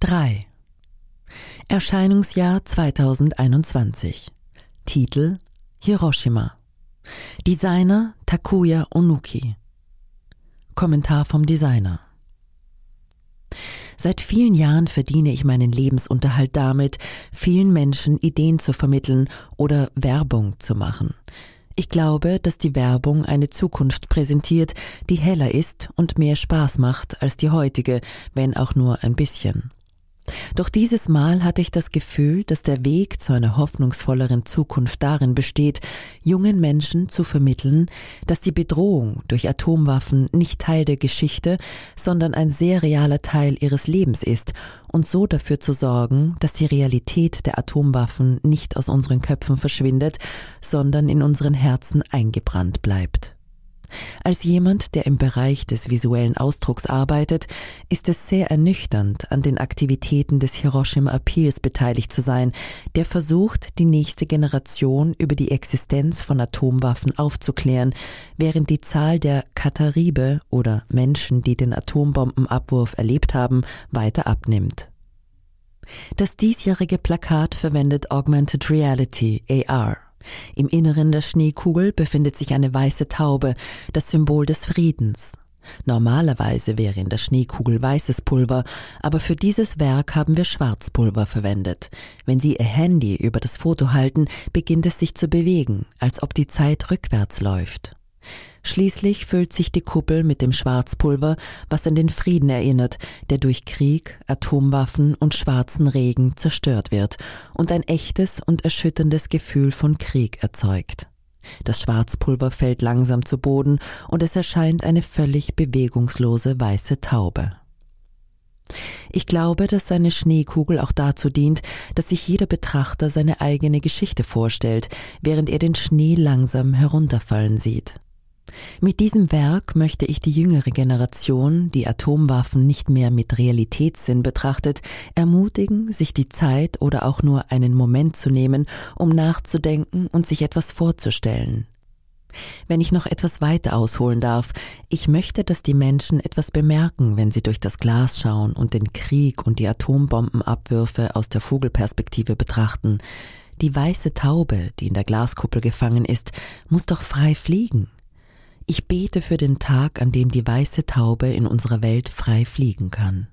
3. Erscheinungsjahr 2021. Titel Hiroshima. Designer Takuya Onuki. Kommentar vom Designer. Seit vielen Jahren verdiene ich meinen Lebensunterhalt damit, vielen Menschen Ideen zu vermitteln oder Werbung zu machen. Ich glaube, dass die Werbung eine Zukunft präsentiert, die heller ist und mehr Spaß macht als die heutige, wenn auch nur ein bisschen. Doch dieses Mal hatte ich das Gefühl, dass der Weg zu einer hoffnungsvolleren Zukunft darin besteht, jungen Menschen zu vermitteln, dass die Bedrohung durch Atomwaffen nicht Teil der Geschichte, sondern ein sehr realer Teil ihres Lebens ist und so dafür zu sorgen, dass die Realität der Atomwaffen nicht aus unseren Köpfen verschwindet, sondern in unseren Herzen eingebrannt bleibt. Als jemand, der im Bereich des visuellen Ausdrucks arbeitet, ist es sehr ernüchternd, an den Aktivitäten des Hiroshima Appeals beteiligt zu sein, der versucht, die nächste Generation über die Existenz von Atomwaffen aufzuklären, während die Zahl der Kataribe oder Menschen, die den Atombombenabwurf erlebt haben, weiter abnimmt. Das diesjährige Plakat verwendet Augmented Reality AR im Inneren der Schneekugel befindet sich eine weiße Taube, das Symbol des Friedens. Normalerweise wäre in der Schneekugel weißes Pulver, aber für dieses Werk haben wir Schwarzpulver verwendet. Wenn Sie Ihr Handy über das Foto halten, beginnt es sich zu bewegen, als ob die Zeit rückwärts läuft. Schließlich füllt sich die Kuppel mit dem Schwarzpulver, was an den Frieden erinnert, der durch Krieg, Atomwaffen und schwarzen Regen zerstört wird und ein echtes und erschütterndes Gefühl von Krieg erzeugt. Das Schwarzpulver fällt langsam zu Boden und es erscheint eine völlig bewegungslose weiße Taube. Ich glaube, dass seine Schneekugel auch dazu dient, dass sich jeder Betrachter seine eigene Geschichte vorstellt, während er den Schnee langsam herunterfallen sieht. Mit diesem Werk möchte ich die jüngere Generation, die Atomwaffen nicht mehr mit Realitätssinn betrachtet, ermutigen, sich die Zeit oder auch nur einen Moment zu nehmen, um nachzudenken und sich etwas vorzustellen. Wenn ich noch etwas weiter ausholen darf, ich möchte, dass die Menschen etwas bemerken, wenn sie durch das Glas schauen und den Krieg und die Atombombenabwürfe aus der Vogelperspektive betrachten. Die weiße Taube, die in der Glaskuppel gefangen ist, muss doch frei fliegen. Ich bete für den Tag, an dem die weiße Taube in unserer Welt frei fliegen kann.